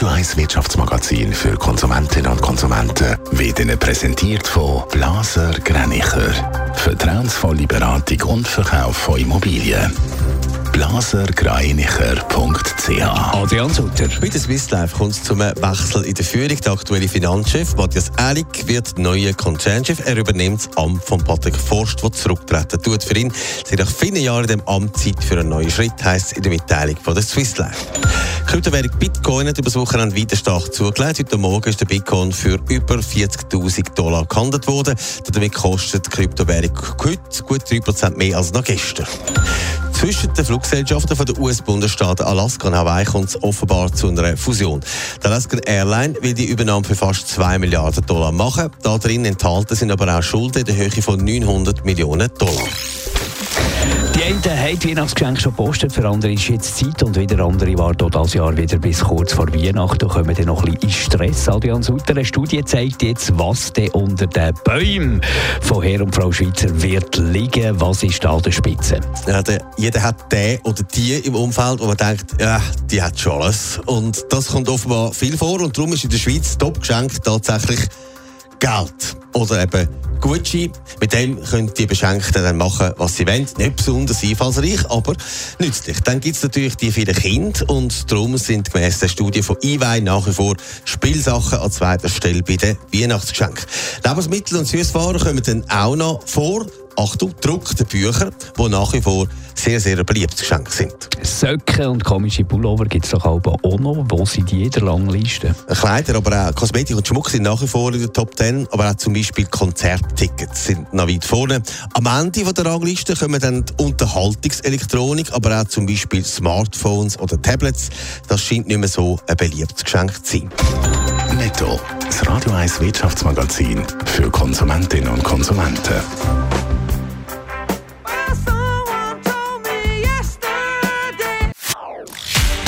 Radio 1 Wirtschaftsmagazin für Konsumentinnen und Konsumenten wird Ihnen präsentiert von Blaser Greinicher. Vertrauensvolle Beratung und Verkauf von Immobilien blasergreinicher.ch Adrian Sutter. Bei der Swiss Life kommt es zum Wechsel in der Führung. Der aktuelle Finanzchef Matthias Ehrlich wird neuer Konzernchef. Er übernimmt das Amt von Patrick Forst, der zurücktreten tut. Für ihn seit nach vielen Jahren in dem Amt Zeit für einen neuen Schritt, heisst es in der Mitteilung von der Swiss Life. Kryptowährung Bitcoin hat über das Wochenende weiter stark zugelegt. Heute Morgen ist der Bitcoin für über 40.000 Dollar gehandelt worden. Damit kostet die Kryptowährung heute gut 3% mehr als noch gestern. Zwischen den Fluggesellschaften von den US-Bundesstaaten Alaska und Hawaii kommt es offenbar zu einer Fusion. Die Alaska Airline will die Übernahme für fast 2 Milliarden Dollar machen. Darin enthalten sind aber auch Schulden in der Höhe von 900 Millionen Dollar. Die einen haben Weihnachtsgeschenke schon gepostet, für andere ist jetzt Zeit und wieder andere warten dieses Jahr wieder bis kurz vor Weihnachten und kommen dann noch ein bisschen in Stress. Adrian Sutter, eine Studie zeigt jetzt, was denn unter den Bäumen von Herr und Frau Schweizer wird liegen. Was ist da der Spitze? Ja, der, jeder hat den oder die im Umfeld, wo man denkt, ja, die hat schon alles. Und das kommt offenbar viel vor und darum ist in der Schweiz Top-Geschenk tatsächlich Geld. Oder eben Gucci. Mit dem können die Beschenkten dann machen, was sie wollen. Nicht besonders einfallsreich, aber nützlich. Dann gibt es natürlich die vielen Kinder und darum sind gemäss der Studie von EY nach wie vor Spielsachen an zweiter Stelle bei den Weihnachtsgeschenken. Lebensmittel und Süßwaren kommen dann auch noch vor. Achtung, druckte Bücher, die nach wie vor sehr, sehr beliebtes Geschenk sind. Söcke und komische Pullover gibt es doch auch noch. Wo sind die in der langen Liste? Kleider, aber auch Kosmetik und Schmuck sind nach wie vor in der Top 10. Aber auch zum Beispiel Konzerttickets sind noch weit vorne. Am Ende der Rangliste kommen dann die Unterhaltungselektronik, aber auch zum Beispiel Smartphones oder Tablets. Das scheint nicht mehr so ein beliebtes Geschenk zu sein. Netto, das Radio 1 Wirtschaftsmagazin für Konsumentinnen und Konsumenten.